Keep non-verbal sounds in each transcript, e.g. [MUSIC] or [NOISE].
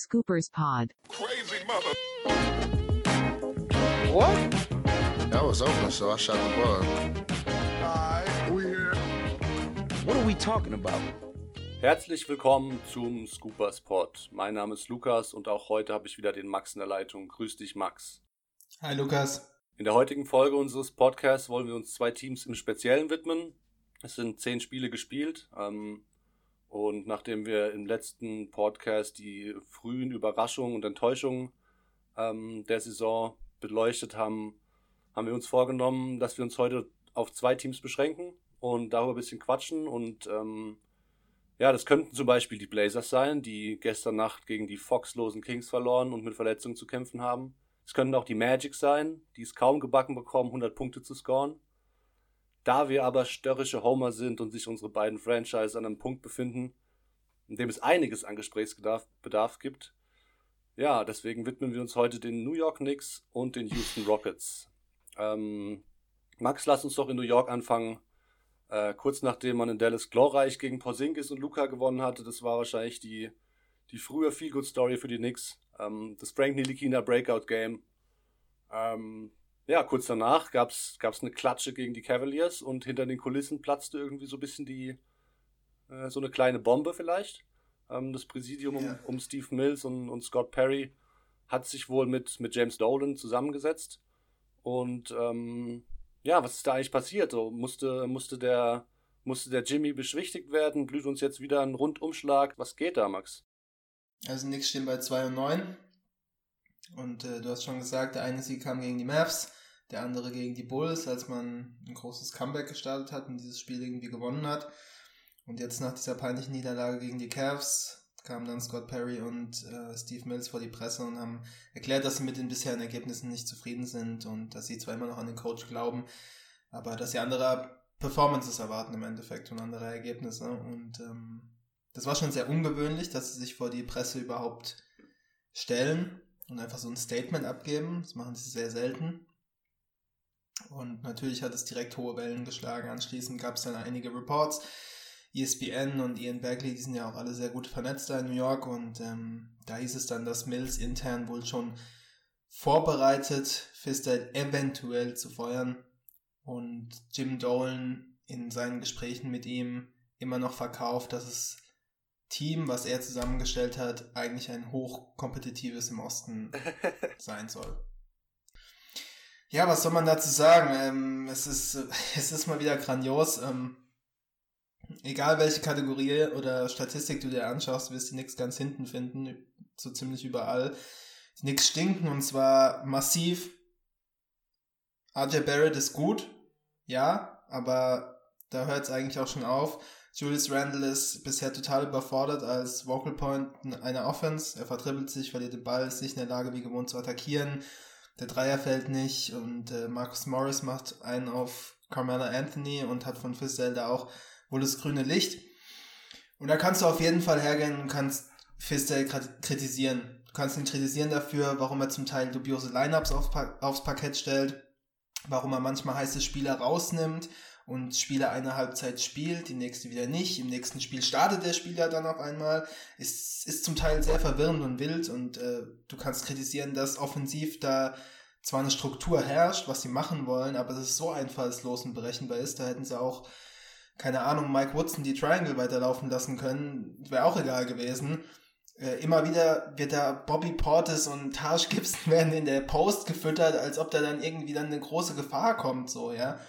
Scoopers Pod. Crazy mother. What? That was open, so I shot the ball. Alright, we here. What are we talking about? Herzlich willkommen zum Scoopers Pod. Mein Name ist Lukas und auch heute habe ich wieder den Max in der Leitung. Grüß dich, Max. Hi Lukas. In der heutigen Folge unseres Podcasts wollen wir uns zwei Teams im Speziellen widmen. Es sind zehn Spiele gespielt. Ähm, und nachdem wir im letzten Podcast die frühen Überraschungen und Enttäuschungen ähm, der Saison beleuchtet haben, haben wir uns vorgenommen, dass wir uns heute auf zwei Teams beschränken und darüber ein bisschen quatschen. Und ähm, ja, das könnten zum Beispiel die Blazers sein, die gestern Nacht gegen die Foxlosen Kings verloren und mit Verletzungen zu kämpfen haben. Es könnten auch die Magic sein, die es kaum gebacken bekommen, 100 Punkte zu scoren. Da wir aber störrische Homer sind und sich unsere beiden Franchises an einem Punkt befinden, in dem es einiges an Gesprächsbedarf Bedarf gibt, ja, deswegen widmen wir uns heute den New York Knicks und den Houston Rockets. Ähm, Max, lass uns doch in New York anfangen. Äh, kurz nachdem man in Dallas glorreich gegen Porzingis und Luca gewonnen hatte, das war wahrscheinlich die, die frühe Feel-Good-Story für die Knicks. Ähm, das Frank Nilikina Breakout-Game. Ähm, ja, kurz danach gab es eine Klatsche gegen die Cavaliers und hinter den Kulissen platzte irgendwie so ein bisschen die, äh, so eine kleine Bombe vielleicht. Ähm, das Präsidium um, Ja. um Steve Mills und, und Scott Perry hat sich wohl mit, mit James Dolan zusammengesetzt. Und ähm, ja, was ist da eigentlich passiert? So, musste, musste, der, musste der Jimmy beschwichtigt werden? Blüht uns jetzt wieder ein Rundumschlag? Was geht da, Max? Also Knicks stehen bei 2 und 9. Und äh, du hast schon gesagt, der eine Sieg kam gegen die Mavs, der andere gegen die Bulls, als man ein großes Comeback gestartet hat und dieses Spiel irgendwie gewonnen hat. Und jetzt nach dieser peinlichen Niederlage gegen die Cavs kamen dann Scott Perry und äh, Steve Mills vor die Presse und haben erklärt, dass sie mit den bisherigen Ergebnissen nicht zufrieden sind und dass sie zwar immer noch an den Coach glauben, aber dass sie andere Performances erwarten im Endeffekt und andere Ergebnisse. Und ähm, das war schon sehr ungewöhnlich, dass sie sich vor die Presse überhaupt stellen und einfach so ein Statement abgeben. Das machen sie sehr selten. Und natürlich hat es direkt hohe Wellen geschlagen. Anschließend gab es dann einige Reports. ESPN und Ian Bagley, die sind ja auch alle sehr gut vernetzt da in New York. Und ähm, da hieß es dann, dass Mills intern wohl schon vorbereitet, Fister eventuell zu feuern. Und Jim Dolan in seinen Gesprächen mit ihm immer noch verkauft, dass das Team, was er zusammengestellt hat, eigentlich ein hochkompetitives im Osten [LAUGHS] sein soll. Ja, was soll man dazu sagen? Ähm, es, ist, [LAUGHS] es ist mal wieder grandios. Ähm, egal welche Kategorie oder Statistik du dir anschaust, wirst du nichts ganz hinten finden, so ziemlich überall. Nix stinken und zwar massiv. RJ Barrett ist gut, ja, aber da hört es eigentlich auch schon auf. Julius Randle ist bisher total überfordert als Vocal Point einer Offense. Er vertribbelt sich, verliert den Ball, ist nicht in der Lage, wie gewohnt zu attackieren. Der Dreier fällt nicht und äh, Marcus Morris macht einen auf Carmelo Anthony und hat von Fizdale da auch wohl das grüne Licht. Und da kannst du auf jeden Fall hergehen und kannst Fizdale kritisieren. Du kannst ihn kritisieren dafür, warum er zum Teil dubiose Lineups auf, aufs Parkett stellt, warum er manchmal heiße Spieler rausnimmt und Spieler eine Halbzeit spielt, die nächste wieder nicht. Im nächsten Spiel startet der Spieler dann auf einmal. Es ist zum Teil sehr verwirrend und wild und äh, du kannst kritisieren, dass offensiv da zwar eine Struktur herrscht, was sie machen wollen, aber es so einfallslos und berechenbar ist, da hätten sie auch, keine Ahnung, Mike Woodson die Triangle weiterlaufen lassen können. Wäre auch egal gewesen. Äh, immer wieder wird da Bobby Portis und Taj Gibson [LAUGHS] werden in der Post gefüttert, als ob da dann irgendwie dann eine große Gefahr kommt, so, ja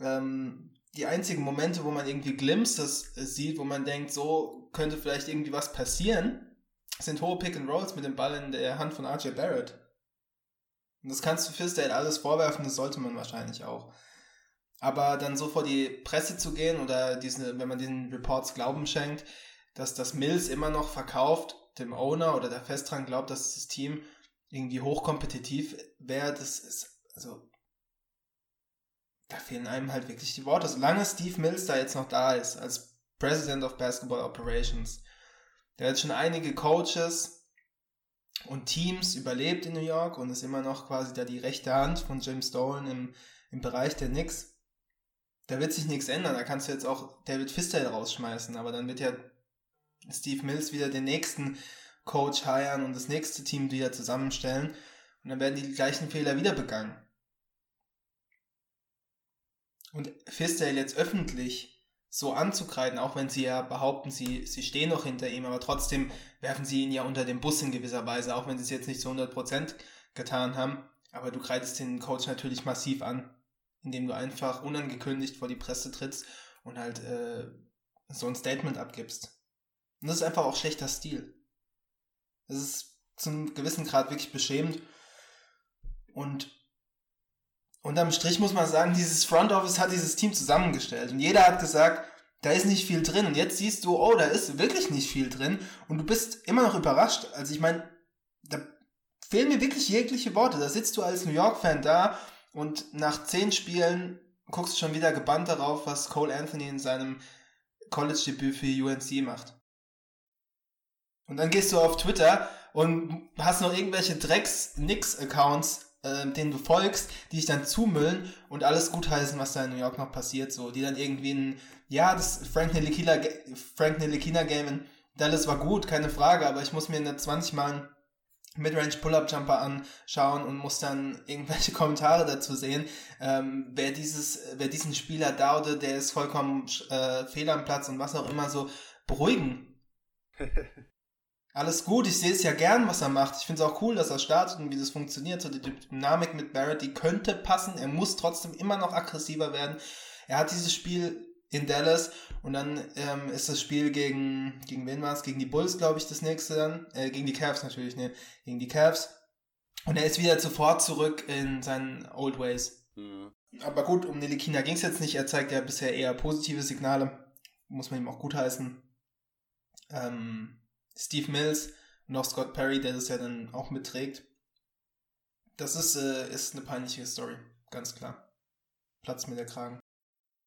ähm, die einzigen Momente, wo man irgendwie Glimpses sieht, wo man denkt, so könnte vielleicht irgendwie was passieren, sind hohe Pick and Rolls mit dem Ball in der Hand von RJ Barrett. Und das kannst du Fizdale alles vorwerfen, das sollte man wahrscheinlich auch. Aber dann so vor die Presse zu gehen oder diese, wenn man diesen Reports Glauben schenkt, dass das Mills immer noch verkauft, dem Owner oder der fest dran glaubt, dass das Team irgendwie hochkompetitiv wäre, das ist, also da fehlen einem halt wirklich die Worte. Solange Steve Mills da jetzt noch da ist, als President of Basketball Operations, der hat schon einige Coaches und Teams überlebt in New York und ist immer noch quasi da die rechte Hand von James Dolan im, im Bereich der Knicks. Da wird sich nichts ändern. Da kannst du jetzt auch David Fistel rausschmeißen, aber dann wird ja Steve Mills wieder den nächsten Coach hiren und das nächste Team wieder zusammenstellen und dann werden die gleichen Fehler wieder begangen. Und Fisdale jetzt öffentlich so anzukreiden, auch wenn sie ja behaupten, sie, sie stehen noch hinter ihm, aber trotzdem werfen sie ihn ja unter den Bus in gewisser Weise, auch wenn sie es jetzt nicht zu 100% getan haben. Aber du kreidest den Coach natürlich massiv an, indem du einfach unangekündigt vor die Presse trittst und halt äh, so ein Statement abgibst. Und das ist einfach auch schlechter Stil. Das ist zum gewissen Grad wirklich beschämend. Und unterm Strich muss man sagen, dieses Front Office hat dieses Team zusammengestellt. Und jeder hat gesagt, da ist nicht viel drin. Und jetzt siehst du, oh, da ist wirklich nicht viel drin. Und du bist immer noch überrascht. Also ich meine, da fehlen mir wirklich jegliche Worte. Da sitzt du als New York-Fan da und nach zehn Spielen guckst du schon wieder gebannt darauf, was Cole Anthony in seinem College-Debüt für UNC macht. Und dann gehst du auf Twitter und hast noch irgendwelche Drecks-Nix-Accounts, äh, denen du folgst, die dich dann zumüllen und alles gutheißen, was da in New York noch passiert, so, die dann irgendwie ein, ja, das Frank Ntilikina, Frank Ntilikina Game in Dallas war gut, keine Frage, aber ich muss mir in 20 Mal Midrange Pull-Up Jumper anschauen und muss dann irgendwelche [LAUGHS] Kommentare dazu sehen. Ähm, wer dieses, wer diesen Spieler daude, der ist vollkommen äh, fehl am Platz und was auch immer so beruhigen. [LAUGHS] Alles gut, ich sehe es ja gern, was er macht. Ich finde es auch cool, dass er startet und wie das funktioniert. So die Dynamik mit Barrett, die könnte passen. Er muss trotzdem immer noch aggressiver werden. Er hat dieses Spiel in Dallas und dann ähm, ist das Spiel gegen, gegen wen war es? Gegen die Bulls, glaube ich, das nächste dann. Äh, gegen die Cavs natürlich, ne? Gegen die Cavs. Und er ist wieder sofort zurück in seinen Old Ways. Mhm. Aber gut, um Nelikina ging es jetzt nicht. Er zeigt ja bisher eher positive Signale. Muss man ihm auch gutheißen. Ähm, Steve Mills und auch Scott Perry, der das ja dann auch mitträgt. Das ist, äh, ist eine peinliche Story, ganz klar. Platz mir der Kragen.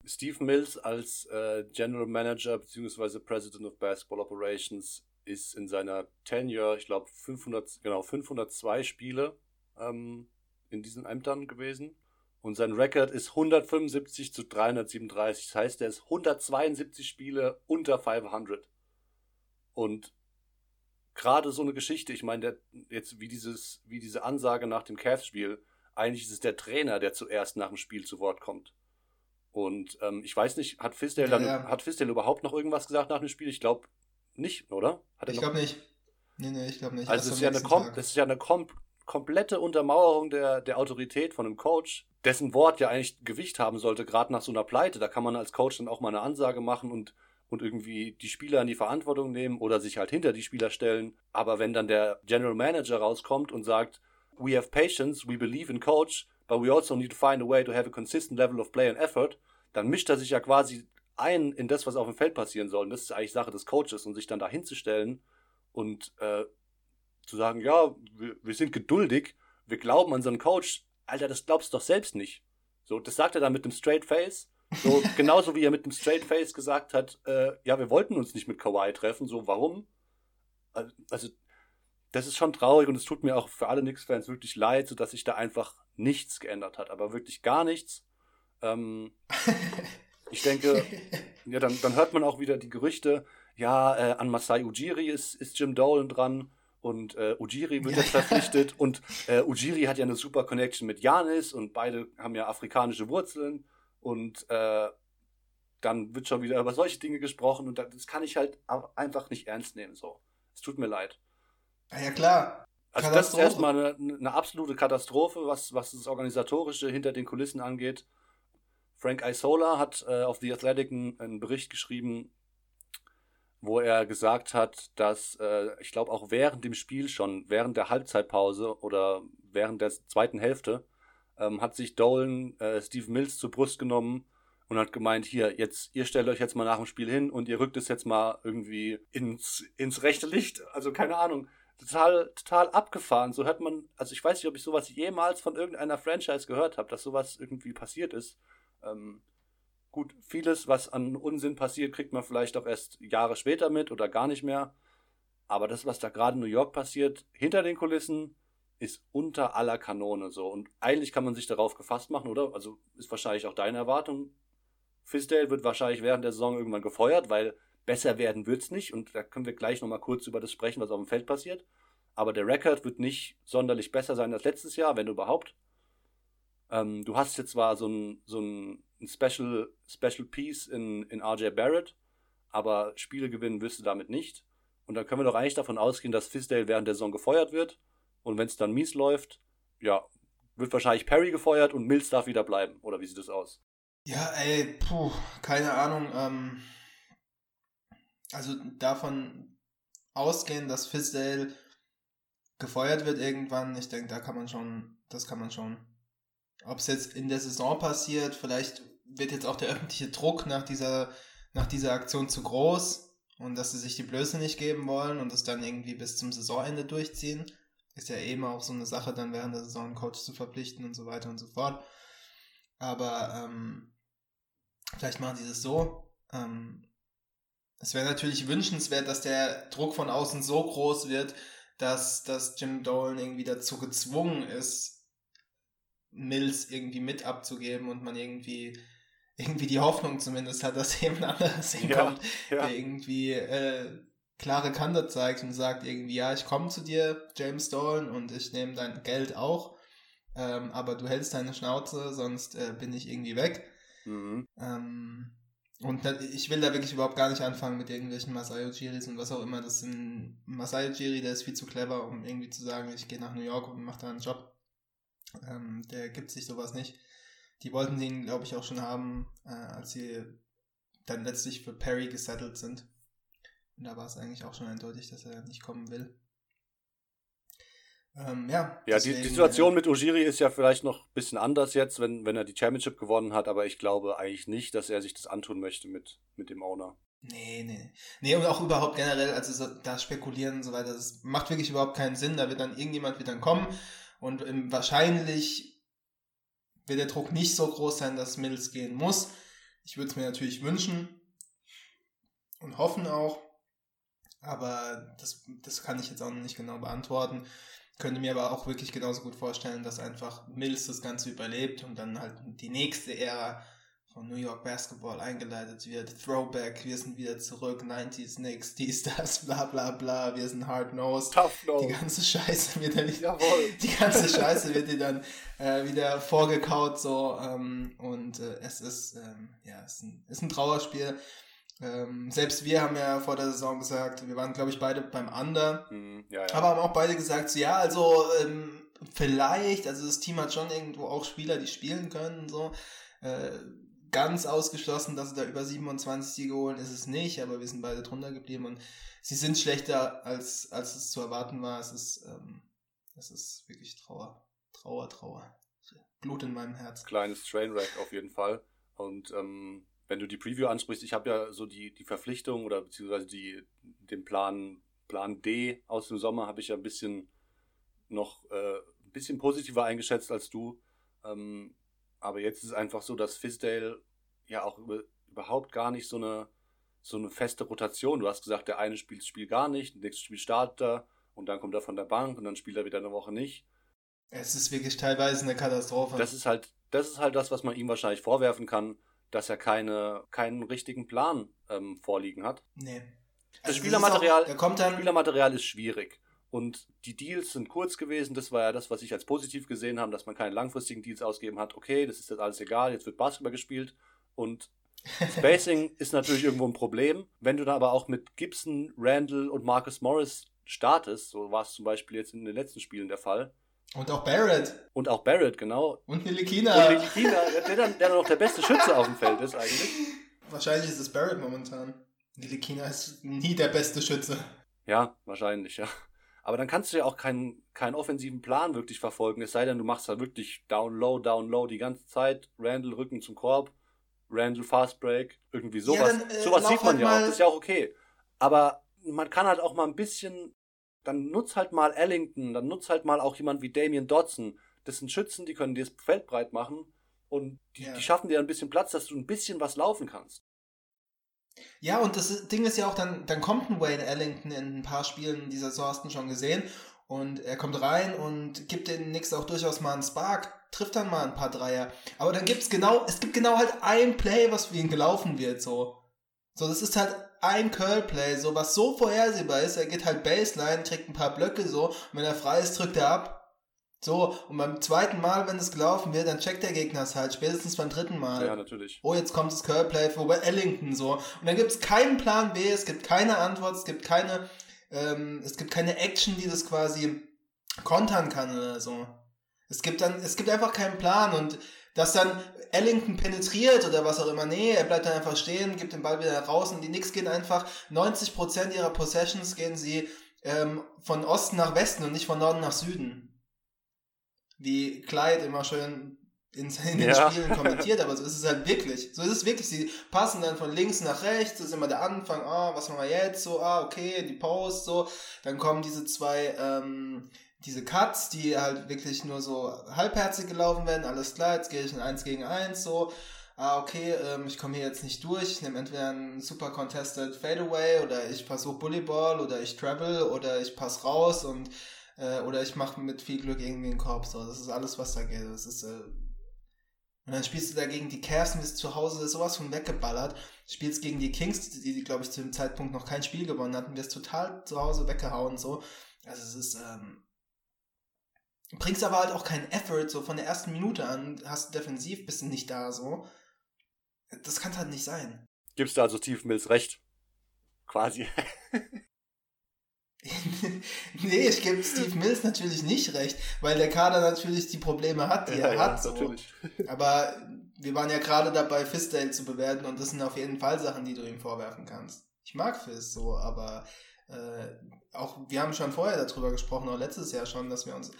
Steve Mills als äh, General Manager bzw. President of Basketball Operations ist in seiner Tenure, ich glaube 500, genau 502 Spiele ähm, in diesen Ämtern gewesen und sein Rekord ist 175 zu 337. Das heißt, er ist 172 Spiele unter 500 und gerade so eine Geschichte, ich meine, jetzt wie dieses, wie diese Ansage nach dem Cavs-Spiel, eigentlich ist es der Trainer, der zuerst nach dem Spiel zu Wort kommt. Und ähm, ich weiß nicht, hat Fisdale ja, dann, ja. hat Fisdale überhaupt noch irgendwas gesagt nach dem Spiel? Ich glaube nicht, oder? ich glaube nicht. Nee, nee, ich glaube nicht. Also es ist, ja eine kom das ist ja eine kom komplette Untermauerung der, der Autorität von einem Coach, dessen Wort ja eigentlich Gewicht haben sollte, gerade nach so einer Pleite. Da kann man als Coach dann auch mal eine Ansage machen und, und irgendwie die Spieler in die Verantwortung nehmen oder sich halt hinter die Spieler stellen. Aber wenn dann der General Manager rauskommt und sagt, we have patience, we believe in Coach, but we also need to find a way to have a consistent level of play and effort, dann mischt er sich ja quasi ein in das, was auf dem Feld passieren soll. Und das ist eigentlich Sache des Coaches und sich dann da hinzustellen und äh, zu sagen, ja, wir, wir, sind geduldig, wir glauben an so einen Coach. Alter, das glaubst du doch selbst nicht. So, das sagt er dann mit einem Straight Face. So, genauso wie er mit einem Straight Face gesagt hat, äh, ja, wir wollten uns nicht mit Kawhi treffen. So, warum? Also, das ist schon traurig und es tut mir auch für alle Knicks-Fans wirklich leid, so dass sich da einfach nichts geändert hat, aber wirklich gar nichts. Ähm, [LAUGHS] ich denke, ja, dann, dann hört man auch wieder die Gerüchte, ja, äh, an Masai Ujiri ist, ist Jim Dolan dran und äh, Ujiri wird jetzt verpflichtet und äh, Ujiri hat ja eine super Connection mit Janis und beide haben ja afrikanische Wurzeln und äh, dann wird schon wieder über solche Dinge gesprochen und das kann ich halt einfach nicht ernst nehmen so. Es tut mir leid. Ja, klar. Also das ist erstmal eine, eine, absolute Katastrophe, was, was das Organisatorische hinter den Kulissen angeht. Frank Isola hat äh, auf The Athletic einen, einen, Bericht geschrieben, wo er gesagt hat, dass äh, ich glaube auch während dem Spiel schon, während der Halbzeitpause oder während der zweiten Hälfte, ähm, hat sich Dolan äh, Steve Mills zur Brust genommen und hat gemeint, hier, jetzt, ihr stellt euch jetzt mal nach dem Spiel hin und ihr rückt es jetzt mal irgendwie ins, ins rechte Licht. Also keine Ahnung total, total abgefahren. So hört man, also ich weiß nicht, ob ich sowas jemals von irgendeiner Franchise gehört habe, dass sowas irgendwie passiert ist. Ähm, gut, vieles, was an Unsinn passiert, kriegt man vielleicht auch erst Jahre später mit oder gar nicht mehr. Aber das, was da gerade in New York passiert, hinter den Kulissen, ist unter aller Kanone so. Und eigentlich kann man sich darauf gefasst machen, oder? Also ist wahrscheinlich auch deine Erwartung. Fisdale wird wahrscheinlich während der Saison irgendwann gefeuert, weil besser werden wird's nicht. Und da können wir gleich nochmal kurz über das sprechen, was auf dem Feld passiert. Aber der Rekord wird nicht sonderlich besser sein als letztes Jahr, wenn überhaupt. Ähm, du hast jetzt zwar so ein, so ein Special, Special Piece in, in RJ Barrett, aber Spiele gewinnen wirst du damit nicht. Und dann können wir doch eigentlich davon ausgehen, dass Fisdale während der Saison gefeuert wird. Und wenn es dann mies läuft, ja, wird wahrscheinlich Perry gefeuert und Mills darf wieder bleiben. Oder wie sieht das aus? Ja, ey, puh, keine Ahnung. Ähm, also davon ausgehen, dass Fisdale gefeuert wird irgendwann, ich denke, da kann man schon, das kann man schon. Ob es jetzt in der Saison passiert, vielleicht wird jetzt auch der [LAUGHS] öffentliche Druck nach dieser, nach dieser Aktion zu groß und dass sie sich die Blöße nicht geben wollen und es dann irgendwie bis zum Saisonende durchziehen. Ist ja eben auch so eine Sache, dann während der Saison einen Coach zu verpflichten und so weiter und so fort. Aber ähm, vielleicht machen sie das so. Ähm, es wäre natürlich wünschenswert, dass der Druck von außen so groß wird, dass, dass Jim Dolan irgendwie dazu gezwungen ist, Mills irgendwie mit abzugeben und man irgendwie irgendwie die Hoffnung zumindest hat, dass [LAUGHS] jemand anderes hinkommt, ja, ja. der irgendwie äh, klare Kante zeigt und sagt irgendwie, ja, ich komme zu dir, James Dolan, und ich nehme dein Geld auch, ähm, aber du hältst deine Schnauze, sonst äh, bin ich irgendwie weg. Mhm. Ähm, und ich will da wirklich überhaupt gar nicht anfangen mit irgendwelchen Masayo Jiris und was auch immer. Das sind Masayo Jiri, der ist viel zu clever, um irgendwie zu sagen, ich gehe nach New York und mache da einen Job. Ähm, der gibt sich sowas nicht. Die wollten ihn, glaube ich, auch schon haben, äh, als sie dann letztlich für Perry gesettelt sind. Und da war es eigentlich auch schon eindeutig, dass er nicht kommen will. Ähm, ja, ja deswegen, die, die, Situation äh, mit Ujiri ist ja vielleicht noch ein bisschen anders jetzt, wenn, wenn er die Championship gewonnen hat, aber ich glaube eigentlich nicht, dass er sich das antun möchte mit, mit dem Owner. Nee, nee. Nee, und auch überhaupt generell, also so, da spekulieren und so weiter, das macht wirklich überhaupt keinen Sinn. Da wird dann irgendjemand wird dann kommen und ähm, wahrscheinlich wird der Druck nicht so groß sein, dass Mills gehen muss. Ich würde es mir natürlich wünschen und hoffen auch, aber das, das kann ich jetzt auch noch nicht genau beantworten. Könnte mir aber auch wirklich genauso gut vorstellen, dass einfach Mills das Ganze überlebt und dann halt die nächste Ära von New York Basketball eingeleitet wird. Throwback, wir sind wieder zurück, 90s Knicks, dies, das, bla bla bla, wir sind hard nosed. Tough nose. Die ganze Scheiße wird dann nicht, [LAUGHS] die ganze Scheiße wird dir dann äh, wieder vorgekaut so ähm, und äh, es ist ähm, ja es ist ein, ist ein Trauerspiel. Ähm, selbst wir haben ja vor der Saison gesagt, wir waren glaube ich beide beim Under, mm, ja, ja. aber haben auch beide gesagt, so, ja also ähm, vielleicht, also das Team hat schon irgendwo auch Spieler, die spielen können so. Äh, ganz ausgeschlossen, dass sie da über 27 Siege holen, ist es nicht, aber wir sind beide drunter geblieben und sie sind schlechter, als, als es zu erwarten war. Es ist, ähm, es ist wirklich Trauer. Trauer, Trauer. Blut in meinem Herz. Kleines Trainwreck auf jeden Fall. Und ähm, wenn du die Preview ansprichst, ich habe ja so die, die Verpflichtung oder beziehungsweise die, den Plan, Plan D aus dem Sommer habe ich ja ein bisschen noch äh, ein bisschen positiver eingeschätzt als du. Ähm, aber jetzt ist es einfach so, dass Fisdale ja auch über, überhaupt gar nicht so eine, so eine feste Rotation. Du hast gesagt, der eine spielt das Spiel gar nicht, der nächste Spiel startet er und dann kommt er von der Bank und dann spielt er wieder eine Woche nicht. Es ist wirklich teilweise eine Katastrophe. Das ist halt, das ist halt das, was man ihm wahrscheinlich vorwerfen kann, dass er keine, keinen richtigen Plan ähm, vorliegen hat. Nee. Also das Spielermaterial, auch, dann, Spielermaterial ist schwierig. Und die Deals sind kurz gewesen. Das war ja das, was ich als positiv gesehen habe, dass man keine langfristigen Deals ausgeben hat. Okay, das ist jetzt alles egal, jetzt wird Basketball gespielt. Und [LAUGHS] Spacing ist natürlich irgendwo ein Problem. Wenn du da aber auch mit Gibson, Randall und Marcus Morris startest, so war es zum Beispiel jetzt in den letzten Spielen der Fall. Und auch Barrett. Und auch Barrett, genau. Und Nilikina. Und Nilikina, der, dann, der dann noch der beste Schütze auf dem Feld ist eigentlich. Wahrscheinlich ist es Barrett momentan. Nilikina ist nie der beste Schütze. Ja, wahrscheinlich, ja. Aber dann kannst du ja auch keinen, keinen offensiven Plan wirklich verfolgen. Es sei denn, du machst da wirklich down low, down low die ganze Zeit. Randall Rücken zum Korb, Randall Fast Break, irgendwie sowas. Ja, dann, äh, sowas sieht man halt ja auch. Das ist ja auch okay. Aber man kann halt auch mal ein bisschen, dann nutzt halt mal Ellington, dann nutzt halt mal auch jemand wie Damian Dodson. Das sind Schützen, die können dir das Feld breit machen und die, ja. die schaffen dir ein bisschen Platz, dass du ein bisschen was laufen kannst. Ja, und das Ding ist ja auch, dann, dann kommt ein Wayne Ellington in ein paar Spielen dieser Saison, hast du schon gesehen. Und er kommt rein und gibt den Knicks auch durchaus mal einen Spark, trifft dann mal ein paar Dreier. Aber dann gibt's genau, es gibt genau halt ein Play, was für ihn gelaufen wird, so. So, das ist halt ein Curl-Play, so was so vorhersehbar ist. Er geht halt Baseline, kriegt ein paar Blöcke so, und wenn er frei ist, drückt er ab. So, und beim zweiten Mal, wenn es gelaufen wird, dann checkt der Gegner es halt, spätestens beim dritten Mal. Ja, natürlich. Oh, jetzt kommt das Curl-Play für Ellington so. Und dann gibt es keinen Plan B, es gibt keine Antwort, es gibt keine, ähm, es gibt keine Action, die das quasi kontern kann oder so. Es gibt dann, es gibt einfach keinen Plan und dass dann Ellington penetriert oder was auch immer, nee, er bleibt dann einfach stehen, gibt den Ball wieder raus und die Knicks gehen einfach, 90% ihrer Possessions gehen sie ähm, von Osten nach Westen und nicht von Norden nach Süden. Wie Clyde immer schön in, in den Ja. Spielen kommentiert, aber so ist es halt wirklich. So ist es wirklich. Sie passen dann von links nach rechts, das ist immer der Anfang, ah, was machen wir jetzt? So, ah, okay, die Post, so. Dann kommen diese zwei, ähm, diese Cuts, die halt wirklich nur so halbherzig gelaufen werden, alles klar, jetzt gehe ich in 1 gegen 1, so. Ah, okay, ähm, ich komme hier jetzt nicht durch, ich nehme entweder einen super contested Fadeaway oder ich versuche Bullyball oder ich travel oder ich pass raus und äh, oder ich mache mit viel Glück irgendwie einen Korb, so. Das ist alles, was da geht. Das ist, äh, und dann spielst du dagegen die Cavs und bist zu Hause sowas von weggeballert. Spielst gegen die Kings, die, die glaube ich, zu dem Zeitpunkt noch kein Spiel gewonnen hatten, wirst total zu Hause weggehauen, so. Also es ist, ähm, bringst aber halt auch keinen Effort, so von der ersten Minute an, hast defensiv, bist du nicht da, so. Das kann halt nicht sein. Gibst du also Steve Mills recht? Quasi. [LAUGHS] nee, ich gebe Steve Mills natürlich nicht recht, weil der Kader natürlich die Probleme hat, die er hat. So. natürlich. Aber wir waren ja gerade dabei, Fizdale zu bewerten und das sind auf jeden Fall Sachen, die du ihm vorwerfen kannst. Ich mag Fizz so, aber äh, auch wir haben schon vorher darüber gesprochen, auch letztes Jahr schon, dass wir uns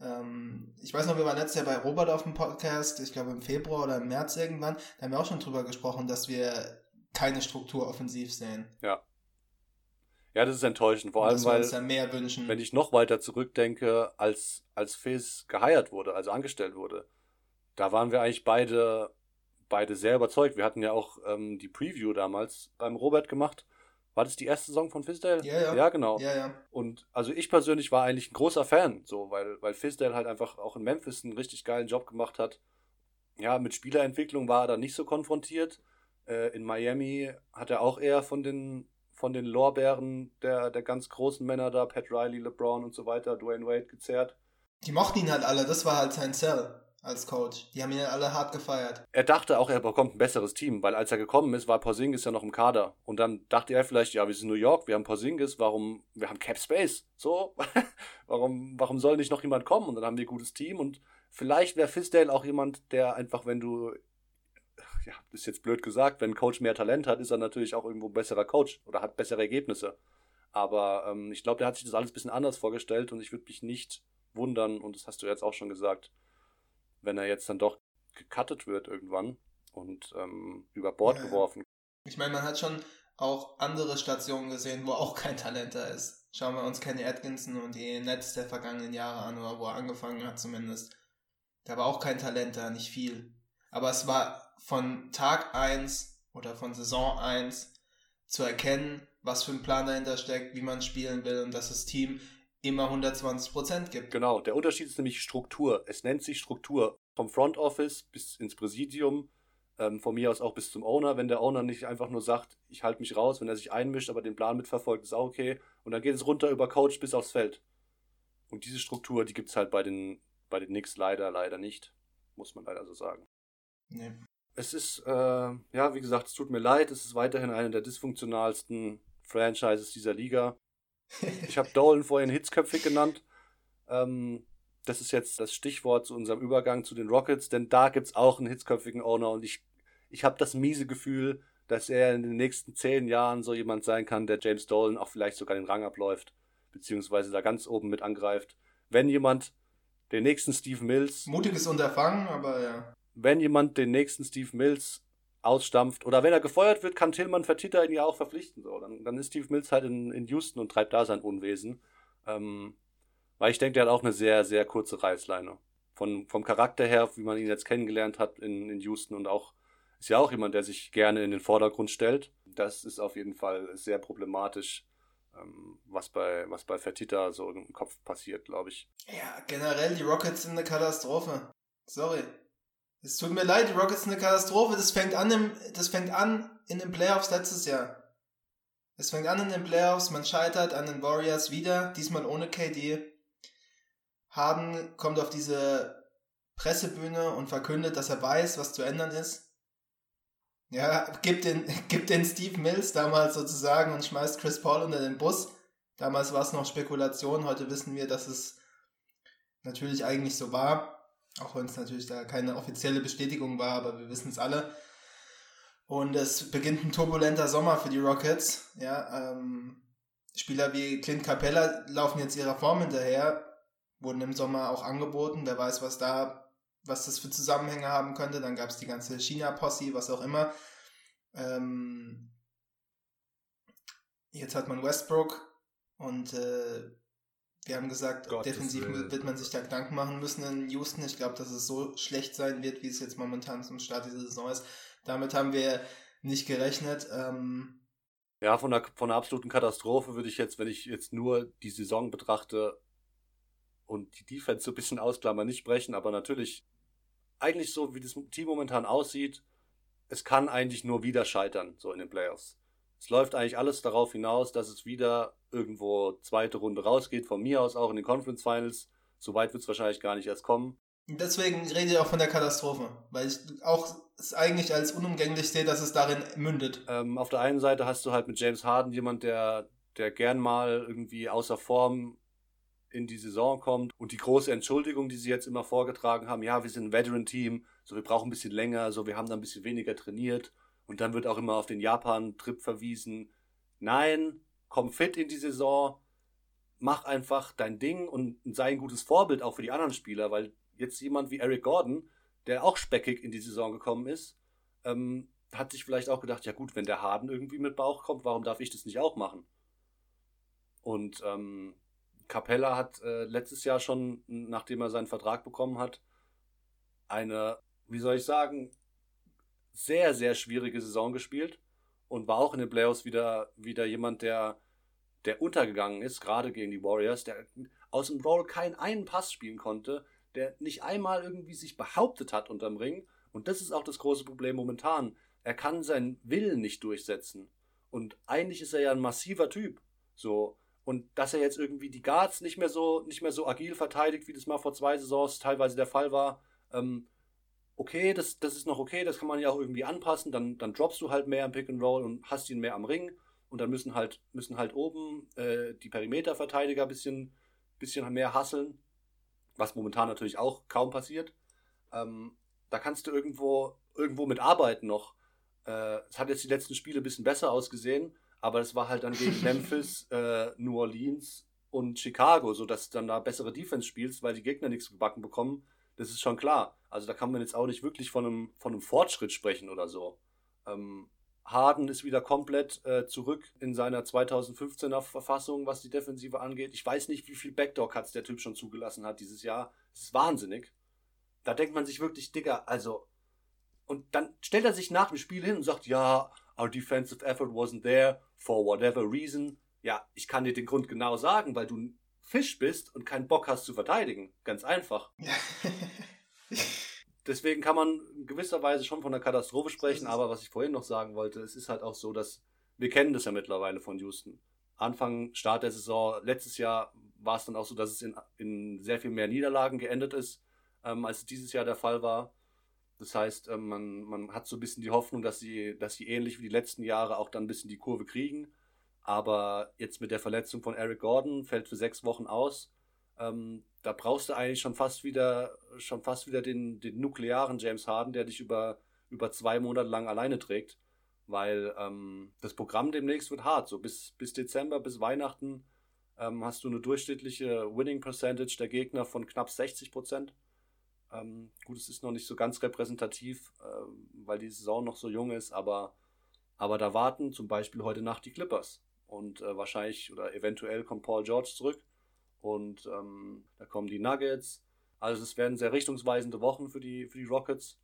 ähm, ich weiß noch, wir waren letztes Jahr bei Robert auf dem Podcast, ich glaube im Februar oder im März irgendwann, da haben wir auch schon drüber gesprochen, dass wir keine Struktur offensiv sehen. Ja, das ist enttäuschend. Vor allem, weil, wenn ich noch weiter zurückdenke, als, als Fizz geheiert wurde, also angestellt wurde, da waren wir eigentlich beide, beide sehr überzeugt. Wir hatten ja auch ähm, die Preview damals beim Robert gemacht. War das die erste Saison von Fizdale? Ja, ja. Ja, genau. ja, ja. Und also ich persönlich war eigentlich ein großer Fan, so, weil, weil Fizdale halt einfach auch in Memphis einen richtig geilen Job gemacht hat. Ja, mit Spielerentwicklung war er da nicht so konfrontiert. Äh, in Miami hat er auch eher von den, von den Lorbeeren der, der ganz großen Männer da, Pat Riley, LeBron und so weiter, Dwayne Wade gezerrt. Die mochten ihn halt alle, das war halt sein Sell als Coach. Die haben ihn alle hart gefeiert. Er dachte auch, er bekommt ein besseres Team, weil als er gekommen ist, war Porzingis ja noch im Kader. Und dann dachte er vielleicht, ja, wir sind New York, wir haben Porzingis, warum, wir haben Cap Space, so, [LAUGHS] warum, warum soll nicht noch jemand kommen? Und dann haben wir ein gutes Team und vielleicht wäre Fizdale auch jemand, der einfach, wenn du, ja, ist jetzt blöd gesagt, wenn ein Coach mehr Talent hat, ist er natürlich auch irgendwo ein besserer Coach oder hat bessere Ergebnisse. Aber ähm, ich glaube, der hat sich das alles ein bisschen anders vorgestellt und ich würde mich nicht wundern, und das hast du jetzt auch schon gesagt, wenn er jetzt dann doch gecuttet wird irgendwann und ähm, über Bord Ja, geworfen. Ich meine, man hat schon auch andere Stationen gesehen, wo auch kein Talent da ist. Schauen wir uns Kenny Atkinson und die Nets der vergangenen Jahre an, oder wo er angefangen hat zumindest. Da war auch kein Talent da, nicht viel. Aber es war von Tag 1 oder von Saison 1 zu erkennen, was für ein Plan dahinter steckt, wie man spielen will und dass das Team immer 120% gibt. Genau, der Unterschied ist nämlich Struktur. Es nennt sich Struktur. Vom Front Office bis ins Präsidium, ähm, von mir aus auch bis zum Owner. Wenn der Owner nicht einfach nur sagt, ich halte mich raus, wenn er sich einmischt, aber den Plan mitverfolgt, ist auch okay. Und dann geht es runter über Coach bis aufs Feld. Und diese Struktur, die gibt es halt bei den, bei den Knicks leider, leider nicht. Muss man leider so sagen. Nee. Es ist, äh, ja, wie gesagt, es tut mir leid, es ist weiterhin eine der dysfunktionalsten Franchises dieser Liga. Ich habe Dolan vorhin hitzköpfig genannt. Ähm, das ist jetzt das Stichwort zu unserem Übergang zu den Rockets, denn da gibt es auch einen hitzköpfigen Owner und ich, ich habe das miese Gefühl, dass er in den nächsten zehn Jahren so jemand sein kann, der James Dolan auch vielleicht sogar den Rang abläuft, beziehungsweise da ganz oben mit angreift. Wenn jemand den nächsten Steve Mills Mutiges Unterfangen, aber ja. wenn jemand den nächsten Steve Mills ausstampft oder wenn er gefeuert wird, kann Tillmann Fertitta ihn ja auch verpflichten. So. Dann, dann ist Steve Mills halt in, in Houston und treibt da sein Unwesen. Ähm, weil ich denke, der hat auch eine sehr, sehr kurze Reißleine. Von, vom Charakter her, wie man ihn jetzt kennengelernt hat in, in Houston und auch, ist ja auch jemand, der sich gerne in den Vordergrund stellt. Das ist auf jeden Fall sehr problematisch, ähm, was bei, was bei Fertitta so im Kopf passiert, glaube ich. Ja, generell, die Rockets sind eine Katastrophe. Sorry. Es tut mir leid, die Rockets sind eine Katastrophe. Das fängt an, im, das fängt an in den Playoffs letztes Jahr. Es fängt an in den Playoffs, man scheitert an den Warriors wieder, diesmal ohne KD. Harden kommt auf diese Pressebühne und verkündet, dass er weiß, was zu ändern ist. Ja, gibt den, [LAUGHS] gibt den Steve Mills damals sozusagen und schmeißt Chris Paul unter den Bus. Damals war es noch Spekulation, heute wissen wir, dass es natürlich eigentlich so war. Auch wenn es natürlich da keine offizielle Bestätigung war, aber wir wissen es alle. Und es beginnt ein turbulenter Sommer für die Rockets. Ja, ähm, Spieler wie Clint Capella laufen jetzt ihrer Form hinterher, wurden im Sommer auch angeboten. Wer weiß, was da, was das für Zusammenhänge haben könnte. Dann gab es die ganze China-Posse, was auch immer. Ähm, jetzt hat man Westbrook und äh, wir haben gesagt, Gottes defensiv Willen. wird man sich da Gedanken machen müssen in Houston. Ich glaube, dass es so schlecht sein wird, wie es jetzt momentan zum Start dieser Saison ist. Damit haben wir nicht gerechnet. Ähm, Ja, von einer, von einer absoluten Katastrophe würde ich jetzt, wenn ich jetzt nur die Saison betrachte und die Defense so ein bisschen ausklammern, nicht sprechen, aber natürlich eigentlich so, wie das Team momentan aussieht, es kann eigentlich nur wieder scheitern, so in den Playoffs. Es läuft eigentlich alles darauf hinaus, dass es wieder irgendwo zweite Runde rausgeht, von mir aus auch in den Conference Finals. So weit wird es wahrscheinlich gar nicht erst kommen. deswegen rede ich auch von der Katastrophe, weil ich auch es eigentlich als unumgänglich sehe, dass es darin mündet. Ähm, auf der einen Seite hast du halt mit James Harden jemand, der, der gern mal irgendwie außer Form in die Saison kommt und die große Entschuldigung, die sie jetzt immer vorgetragen haben, ja, wir sind ein Veteran-Team, so wir brauchen ein bisschen länger, so wir haben da ein bisschen weniger trainiert und dann wird auch immer auf den Japan-Trip verwiesen. Nein, komm fit in die Saison, mach einfach dein Ding und sei ein gutes Vorbild auch für die anderen Spieler, weil jetzt jemand wie Eric Gordon, der auch speckig in die Saison gekommen ist, ähm, hat sich vielleicht auch gedacht, ja gut, wenn der Harden irgendwie mit Bauch kommt, warum darf ich das nicht auch machen? Und ähm, Capella hat äh, letztes Jahr schon, nachdem er seinen Vertrag bekommen hat, eine, wie soll ich sagen, sehr, sehr schwierige Saison gespielt und war auch in den Playoffs wieder, wieder jemand, der, der untergegangen ist, gerade gegen die Warriors, der aus dem Roll keinen einen Pass spielen konnte, der nicht einmal irgendwie sich behauptet hat unterm Ring. Und das ist auch das große Problem momentan. Er kann seinen Willen nicht durchsetzen. Und eigentlich ist er ja ein massiver Typ. So. Und dass er jetzt irgendwie die Guards nicht mehr so, nicht mehr so agil verteidigt, wie das mal vor zwei Saisons teilweise der Fall war, ähm, okay, das, das ist noch okay, das kann man ja auch irgendwie anpassen, dann, dann droppst du halt mehr im Pick and Roll und hast ihn mehr am Ring und dann müssen halt, müssen halt oben äh, die Perimeterverteidiger ein bisschen, bisschen mehr hasseln, was momentan natürlich auch kaum passiert. Ähm, da kannst du irgendwo, irgendwo mit arbeiten noch. Äh, es hat jetzt die letzten Spiele ein bisschen besser ausgesehen, aber es war halt dann gegen [LAUGHS] Memphis, äh, New Orleans und Chicago, sodass du dann da bessere Defense spielst, weil die Gegner nichts gebacken bekommen. Das ist schon klar. Also da kann man jetzt auch nicht wirklich von einem, von einem Fortschritt sprechen oder so. Ähm, Harden ist wieder komplett äh, zurück in seiner 2015er Verfassung, was die Defensive angeht. Ich weiß nicht, wie viel Backdoor-Cuts der Typ schon zugelassen hat dieses Jahr. Das ist wahnsinnig. Da denkt man sich wirklich, Digga, also. Und dann stellt er sich nach dem Spiel hin und sagt, ja, our defensive effort wasn't there for whatever reason. Ja, ich kann dir den Grund genau sagen, weil du ein Fisch bist und keinen Bock hast zu verteidigen. Ganz einfach. [LAUGHS] Deswegen kann man in gewisser Weise schon von einer Katastrophe sprechen, aber was ich vorhin noch sagen wollte, es ist halt auch so, dass wir kennen das ja mittlerweile von Houston. Anfang, Start der Saison, letztes Jahr war es dann auch so, dass es in, in sehr viel mehr Niederlagen geendet ist, ähm, als es dieses Jahr der Fall war. Das heißt, ähm, man, man hat so ein bisschen die Hoffnung, dass sie, dass sie ähnlich wie die letzten Jahre auch dann ein bisschen die Kurve kriegen. Aber jetzt mit der Verletzung von Eric Gordon fällt für sechs Wochen aus. Ähm, da brauchst du eigentlich schon fast wieder, schon fast wieder den, den nuklearen James Harden, der dich über, über zwei Monate lang alleine trägt. Weil ähm, das Programm demnächst wird hart. So bis, bis Dezember, bis Weihnachten ähm, hast du eine durchschnittliche Winning Percentage der Gegner von knapp 60 Prozent. Ähm, gut, es ist noch nicht so ganz repräsentativ, äh, weil die Saison noch so jung ist, aber, aber da warten zum Beispiel heute Nacht die Clippers. Und äh, wahrscheinlich oder eventuell kommt Paul George zurück. Und ähm, da kommen die Nuggets. Also es werden sehr richtungsweisende Wochen für die, für die Rockets.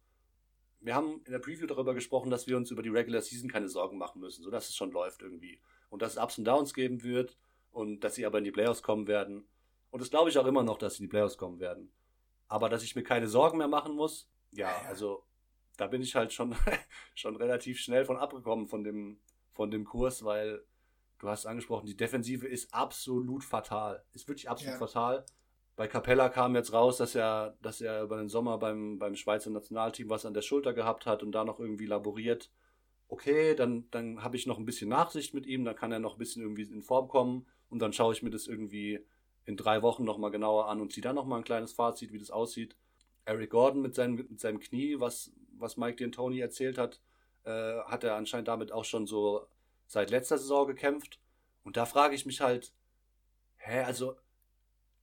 Wir haben in der Preview darüber gesprochen, dass wir uns über die Regular Season keine Sorgen machen müssen, sodass es schon läuft irgendwie. Und dass es Ups und Downs geben wird und dass sie aber in die Playoffs kommen werden. Und das glaube ich auch immer noch, dass sie in die Playoffs kommen werden. Aber dass ich mir keine Sorgen mehr machen muss, ja, also da bin ich halt schon, [LAUGHS] schon relativ schnell von abgekommen von dem, von dem Kurs, weil du hast angesprochen, die Defensive ist absolut fatal. Ist wirklich absolut Ja. fatal. Bei Capella kam jetzt raus, dass er, dass er über den Sommer beim, beim Schweizer Nationalteam was an der Schulter gehabt hat und da noch irgendwie laboriert. Okay, dann, dann habe ich noch ein bisschen Nachsicht mit ihm, dann kann er noch ein bisschen irgendwie in Form kommen und dann schaue ich mir das irgendwie in drei Wochen nochmal genauer an und ziehe dann nochmal ein kleines Fazit, wie das aussieht. Eric Gordon mit seinem, mit seinem Knie, was, was Mike D'Antoni erzählt hat, äh, hat er anscheinend damit auch schon so seit letzter Saison gekämpft. Und da frage ich mich halt, hä, also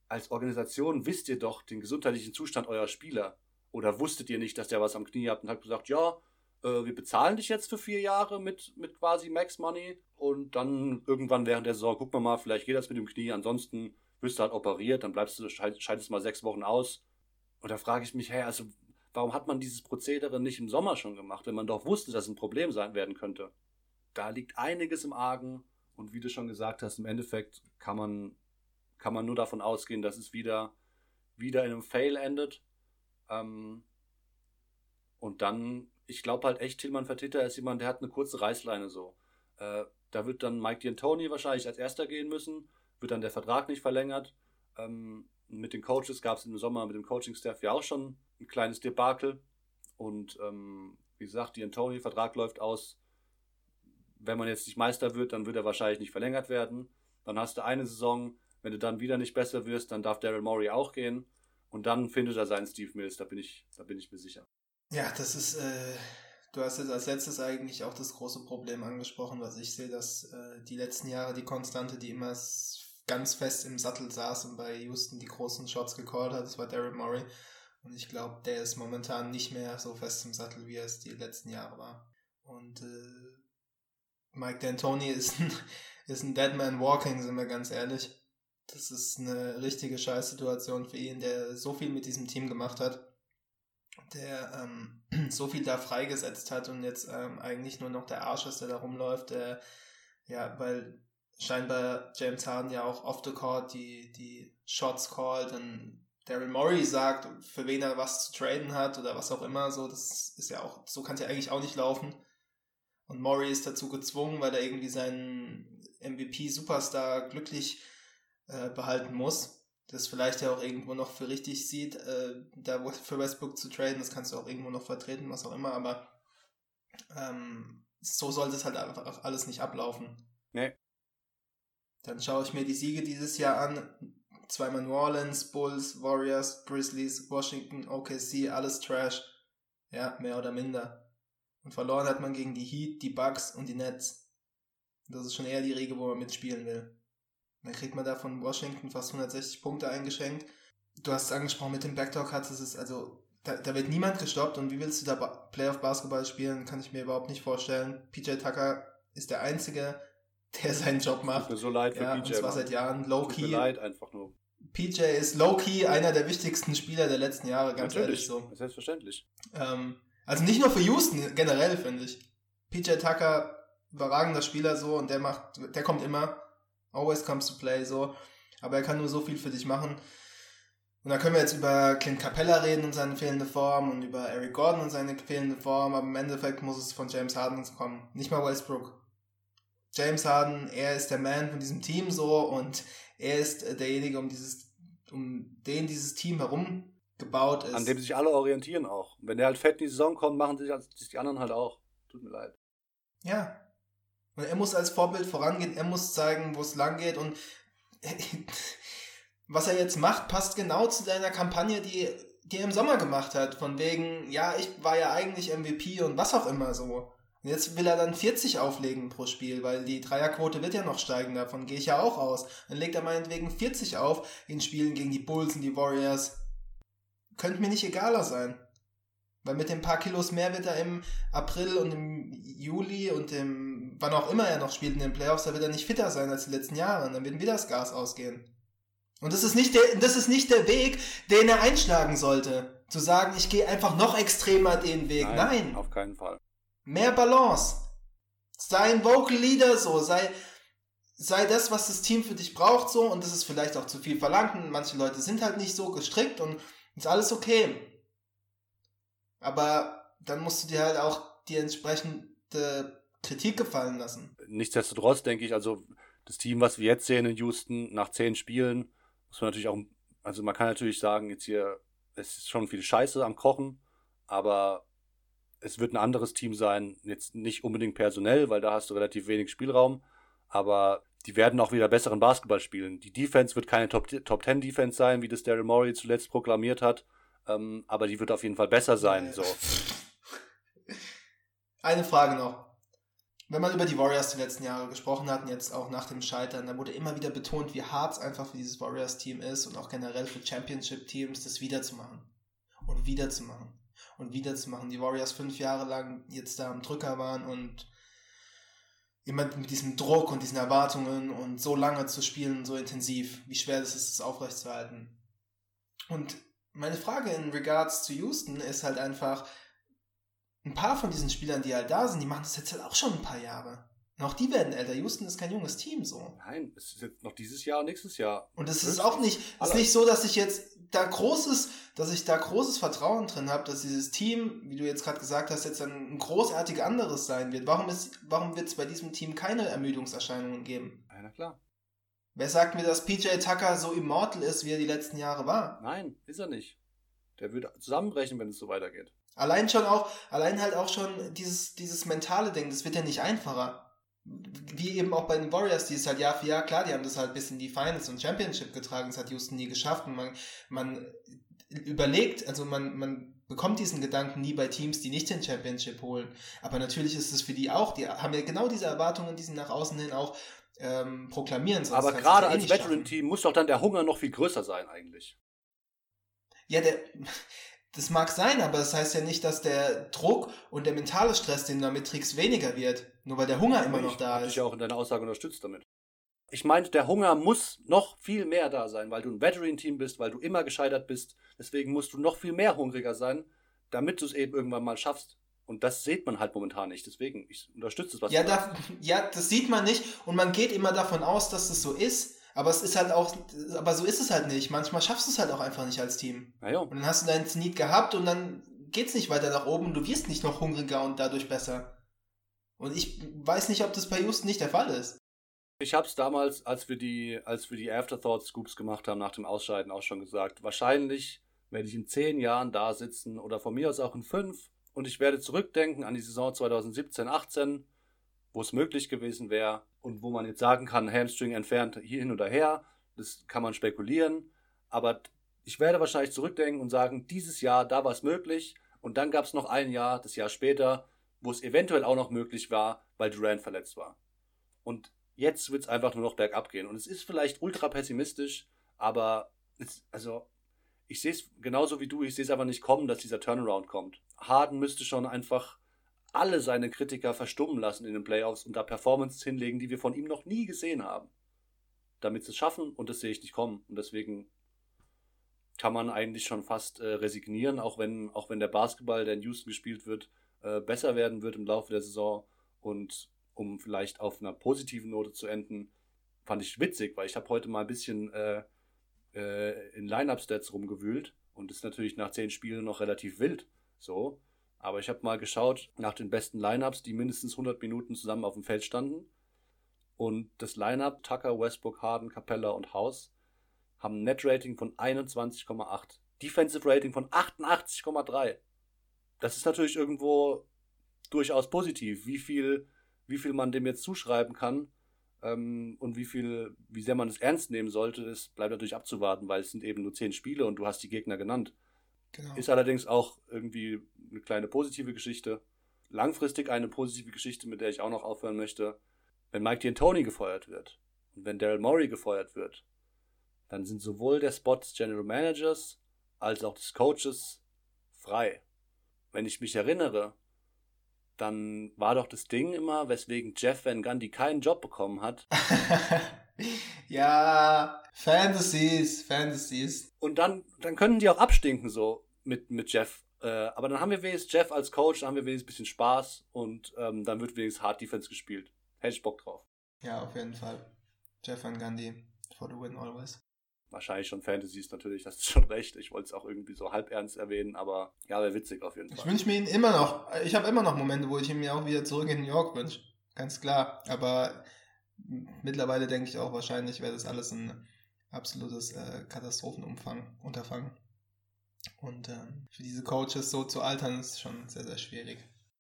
als Organisation wisst ihr doch den gesundheitlichen Zustand eurer Spieler. Oder wusstet ihr nicht, dass der was am Knie hat und habt gesagt, ja, äh, wir bezahlen dich jetzt für vier Jahre mit, mit quasi Max Money und dann irgendwann während der Saison, guck mal mal, vielleicht geht das mit dem Knie, ansonsten wirst du halt operiert, dann bleibst du, scheid- scheidest mal sechs Wochen aus. Und da frage ich mich, hä, also warum hat man dieses Prozedere nicht im Sommer schon gemacht, wenn man doch wusste, dass es ein Problem sein werden könnte? Da liegt einiges im Argen und wie du schon gesagt hast, im Endeffekt kann man, kann man nur davon ausgehen, dass es wieder, wieder in einem Fail endet. Ähm, und dann, ich glaube halt echt, Tillmann Fertitta ist jemand, der hat eine kurze Reißleine so. Äh, da wird dann Mike D'Antoni wahrscheinlich als erster gehen müssen, wird dann der Vertrag nicht verlängert. Ähm, mit den Coaches gab es im Sommer mit dem Coaching-Staff ja auch schon ein kleines Debakel. Und ähm, wie gesagt, D'Antoni-Vertrag läuft aus. Wenn man jetzt nicht Meister wird, dann wird er wahrscheinlich nicht verlängert werden. Dann hast du eine Saison. Wenn du dann wieder nicht besser wirst, dann darf Daryl Morey auch gehen. Und dann findet er seinen Steve Mills, da bin ich, da bin ich mir sicher. Ja, das ist, äh, du hast jetzt als letztes eigentlich auch das große Problem angesprochen, was ich sehe, dass äh, die letzten Jahre die Konstante, die immer ganz fest im Sattel saß und bei Houston die großen Shots gecallt hat, das war Daryl Morey. Und ich glaube, der ist momentan nicht mehr so fest im Sattel, wie er es die letzten Jahre war. Und äh, Mike D'Antoni ist ein, [LAUGHS] ist ein Dead Man Walking, sind wir ganz ehrlich. Das ist eine richtige Scheißsituation für ihn, der so viel mit diesem Team gemacht hat der ähm, [CLEARS THROAT] so viel da freigesetzt hat und jetzt ähm, eigentlich nur noch der Arsch ist, der da rumläuft, der, ja, weil scheinbar James Harden ja auch off the court die, die Shots called und Daryl Morey sagt, für wen er was zu traden hat oder was auch immer, so, das ist ja auch, so kann es ja eigentlich auch nicht laufen. Und Morey ist dazu gezwungen, weil er irgendwie seinen MVP-Superstar glücklich äh, behalten muss das vielleicht ja auch irgendwo noch für richtig sieht, äh, da für Westbrook zu traden, das kannst du auch irgendwo noch vertreten, was auch immer, aber ähm, so sollte es halt einfach alles nicht ablaufen. Nee. Dann schaue ich mir die Siege dieses Jahr an. Zweimal New Orleans, Bulls, Warriors, Grizzlies, Washington, OKC, alles Trash. Ja, mehr oder minder. Und verloren hat man gegen die Heat, die Bucks und die Nets. Das ist schon eher die Regel, wo man mitspielen will. Dann kriegt man da von Washington fast 160 Punkte eingeschenkt. Du hast es angesprochen mit dem Backdoor-Cut, das ist also, da, da wird niemand gestoppt und wie willst du da ba Playoff-Basketball spielen, kann ich mir überhaupt nicht vorstellen. PJ Tucker ist der Einzige, [LAUGHS] der seinen Job Tut macht. mir so leid für Ja, und PJ. zwar Mann. seit Jahren Tut mir low-key. leid, einfach nur. PJ ist low-key einer der wichtigsten Spieler der letzten Jahre, ganz ehrlich so. Selbstverständlich. Ähm, also nicht nur für Houston, generell finde ich. PJ Tucker, überragender Spieler so und der macht, der kommt immer, always comes to play so, aber er kann nur so viel für dich machen. Und da können wir jetzt über Clint Capella reden und seine fehlende Form und über Eric Gordon und seine fehlende Form, aber im Endeffekt muss es von James Harden kommen, nicht mal Westbrook. James Harden, er ist der Man von diesem Team so und er ist derjenige, um dieses, um den dieses Team herum gebaut ist. An dem sich alle orientieren auch. Wenn der halt fett in die Saison kommt, machen sich sich die anderen halt auch. Tut mir leid. Ja. Und er muss als Vorbild vorangehen, er muss zeigen, wo es lang geht und [LAUGHS] was er jetzt macht, passt genau zu seiner Kampagne, die, die er im Sommer gemacht hat. Von wegen, ja, ich war ja eigentlich MVP und was auch immer so. Und jetzt will er dann 40 auflegen pro Spiel, weil die Dreierquote wird ja noch steigen, davon gehe ich ja auch aus. Dann legt er meinetwegen 40 auf in Spielen gegen die Bulls und die Warriors. Könnte mir nicht egaler sein. Weil mit den paar Kilos mehr wird er im April und im Juli und im, wann auch immer er noch spielt in den Playoffs, da wird er nicht fitter sein als die letzten Jahre. Und dann wird ihm wieder das Gas ausgehen. Und das ist nicht der, das ist nicht der Weg, den er einschlagen sollte. Zu sagen, ich gehe einfach noch extremer den Weg. Nein. Auf keinen Fall. Mehr Balance. Sei ein Vocal Leader so, sei, sei das, was das Team für dich braucht so und das ist vielleicht auch zu viel verlangt und manche Leute sind halt nicht so gestrickt und ist alles okay. Aber dann musst du dir halt auch die entsprechende Kritik gefallen lassen. Nichtsdestotrotz denke ich, also das Team, was wir jetzt sehen in Houston, nach zehn Spielen, muss man natürlich auch, also man kann natürlich sagen, jetzt hier, es ist schon viel Scheiße am Kochen, aber es wird ein anderes Team sein, jetzt nicht unbedingt personell, weil da hast du relativ wenig Spielraum, aber die werden auch wieder besseren Basketball spielen. Die Defense wird keine Top, Top 10 Defense sein, wie das Daryl Morey zuletzt proklamiert hat, ähm, aber die wird auf jeden Fall besser sein. So. [LAUGHS] Eine Frage noch. Wenn man über die Warriors die letzten Jahre gesprochen hat und jetzt auch nach dem Scheitern, da wurde immer wieder betont, wie hart es einfach für dieses Warriors-Team ist und auch generell für Championship-Teams, das wiederzumachen. Und wiederzumachen. Und wiederzumachen. Die Warriors fünf Jahre lang jetzt da am Drücker waren und immer mit diesem Druck und diesen Erwartungen und so lange zu spielen, so intensiv, wie schwer das ist, es aufrechtzuerhalten. Und meine Frage in regards zu Houston ist halt einfach, ein paar von diesen Spielern, die halt da sind, die machen das jetzt halt auch schon ein paar Jahre. Und auch die werden älter. Houston ist kein junges Team so. Nein, es ist jetzt noch dieses Jahr und nächstes Jahr. Und es ist auch nicht, es ist nicht so, dass ich jetzt da großes, dass ich da großes Vertrauen drin habe, dass dieses Team, wie du jetzt gerade gesagt hast, jetzt ein großartig anderes sein wird. Warum ist, warum wird es bei diesem Team keine Ermüdungserscheinungen geben? Ja, na klar. Wer sagt mir, dass PJ Tucker so immortal ist, wie er die letzten Jahre war? Nein, ist er nicht. Der wird zusammenbrechen, wenn es so weitergeht. Allein schon auch, allein halt auch schon dieses, dieses mentale Ding, das wird ja nicht einfacher. Wie eben auch bei den Warriors, die es halt Jahr für Jahr, klar, die haben das halt bis in die Finals und Championship getragen, das hat Houston nie geschafft und man, man überlegt, also man, man bekommt diesen Gedanken nie bei Teams, die nicht den Championship holen. Aber natürlich ist es für die auch, die haben ja genau diese Erwartungen, die sie nach außen hin auch ähm, proklamieren. sonst Aber gerade eh als. Veteran-Team muss doch dann der Hunger noch viel größer sein, eigentlich. Ja, der, [LAUGHS] das mag sein, aber das heißt ja nicht, dass der Druck und der mentale Stress, den du damit trägst, weniger wird. Nur weil der Hunger immer noch ich da dich ist. ja auch in deiner Aussage unterstützt damit. Ich meinte, der Hunger muss noch viel mehr da sein, weil du ein Veteran-Team bist, weil du immer gescheitert bist. Deswegen musst du noch viel mehr hungriger sein, damit du es eben irgendwann mal schaffst. Und das sieht man halt momentan nicht. Deswegen, ich unterstütze es, was Ja, du sagst. da, [LAUGHS] ja, das sieht man nicht und man geht immer davon aus, dass das so ist. Aber es ist halt auch, aber so ist es halt nicht. Manchmal schaffst du es halt auch einfach nicht als Team. Ja. Und dann hast du deinen Need gehabt und dann geht's nicht weiter nach oben du wirst nicht noch hungriger und dadurch besser. Und ich weiß nicht, ob das bei Houston nicht der Fall ist. Ich habe es damals, als wir die, als wir die Afterthought-Scoops gemacht haben nach dem Ausscheiden, auch schon gesagt. Wahrscheinlich werde ich in zehn Jahren da sitzen oder von mir aus auch in fünf und ich werde zurückdenken an die Saison 2017, 18, wo es möglich gewesen wäre und wo man jetzt sagen kann, Hamstring entfernt hier hin oder her. Das kann man spekulieren. Aber ich werde wahrscheinlich zurückdenken und sagen, dieses Jahr, da war es möglich. Und dann gab es noch ein Jahr, das Jahr später, wo es eventuell auch noch möglich war, weil Durant verletzt war. Und jetzt wird es einfach nur noch bergab gehen. Und es ist vielleicht ultra pessimistisch, aber es, also ich sehe es genauso wie du, ich sehe es aber nicht kommen, dass dieser Turnaround kommt. Harden müsste schon einfach alle seine Kritiker verstummen lassen in den Playoffs und da Performances hinlegen, die wir von ihm noch nie gesehen haben. Damit sie es schaffen und das sehe ich nicht kommen. Und deswegen kann man eigentlich schon fast äh, resignieren, auch wenn, auch wenn der Basketball, der in Houston gespielt wird, äh, besser werden wird im Laufe der Saison. Und um vielleicht auf einer positiven Note zu enden, fand ich witzig, weil ich habe heute mal ein bisschen äh, äh, in Line-Up-Stats rumgewühlt und ist natürlich nach zehn Spielen noch relativ wild. So. Aber ich habe mal geschaut nach den besten Lineups, die mindestens 100 Minuten zusammen auf dem Feld standen. Und das Lineup Tucker, Westbrook, Harden, Capella und House haben ein Net-Rating von 21,8. Defensive Rating von 88,3. Das ist natürlich irgendwo durchaus positiv. Wie viel, wie viel man dem jetzt zuschreiben kann ähm, und wie viel, wie sehr man es ernst nehmen sollte, das bleibt natürlich abzuwarten, weil es sind eben nur zehn Spiele und du hast die Gegner genannt. Genau. Ist allerdings auch irgendwie eine kleine positive Geschichte. Langfristig eine positive Geschichte, mit der ich auch noch aufhören möchte. Wenn Mike D'Antoni gefeuert wird und wenn Daryl Morey gefeuert wird, dann sind sowohl der Spot des General Managers als auch des Coaches frei. Wenn ich mich erinnere, dann war doch das Ding immer, weswegen Jeff Van Gundy keinen Job bekommen hat. [LAUGHS] ja, Fantasies, Fantasies. Und dann, dann können die auch abstinken so mit, mit Jeff. Äh, aber dann haben wir wenigstens Jeff als Coach, dann haben wir wenigstens ein bisschen Spaß und ähm, dann wird wenigstens Hard Defense gespielt. Hätte ich Bock drauf. Ja, auf jeden Fall. Jeff Van Gundy, for the win always. Wahrscheinlich schon Fantasies natürlich, hast du schon recht. Ich wollte es auch irgendwie so halb ernst erwähnen, aber ja, wäre witzig auf jeden Ich Fall. wünsche mir ihn immer noch. Ich habe immer noch Momente, wo ich ihn mir auch wieder zurück in New York wünsche. Ganz klar. Aber mittlerweile denke ich auch, wahrscheinlich wäre das alles ein absolutes äh, Katastrophenumfang, Unterfangen. Und ähm, für diese Coaches so zu altern, ist schon sehr, sehr schwierig.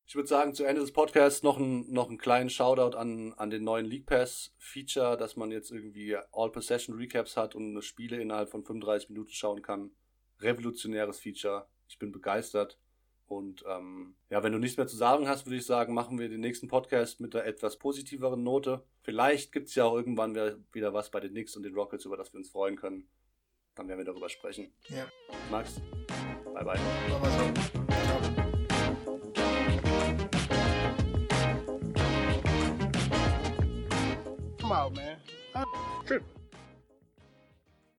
Ich würde sagen, zu Ende des Podcasts noch, ein, noch einen kleinen Shoutout an, an den neuen League Pass Feature, dass man jetzt irgendwie All-Possession Recaps hat und Spiele innerhalb von 35 Minuten schauen kann. Revolutionäres Feature. Ich bin begeistert. Und ähm, ja, wenn du nichts mehr zu sagen hast, würde ich sagen, machen wir den nächsten Podcast mit einer etwas positiveren Note. Vielleicht gibt es ja auch irgendwann wieder was bei den Knicks und den Rockets, über das wir uns freuen können. Dann werden wir darüber sprechen. Ja. Max, bye bye. Machen wir out, man. I'm.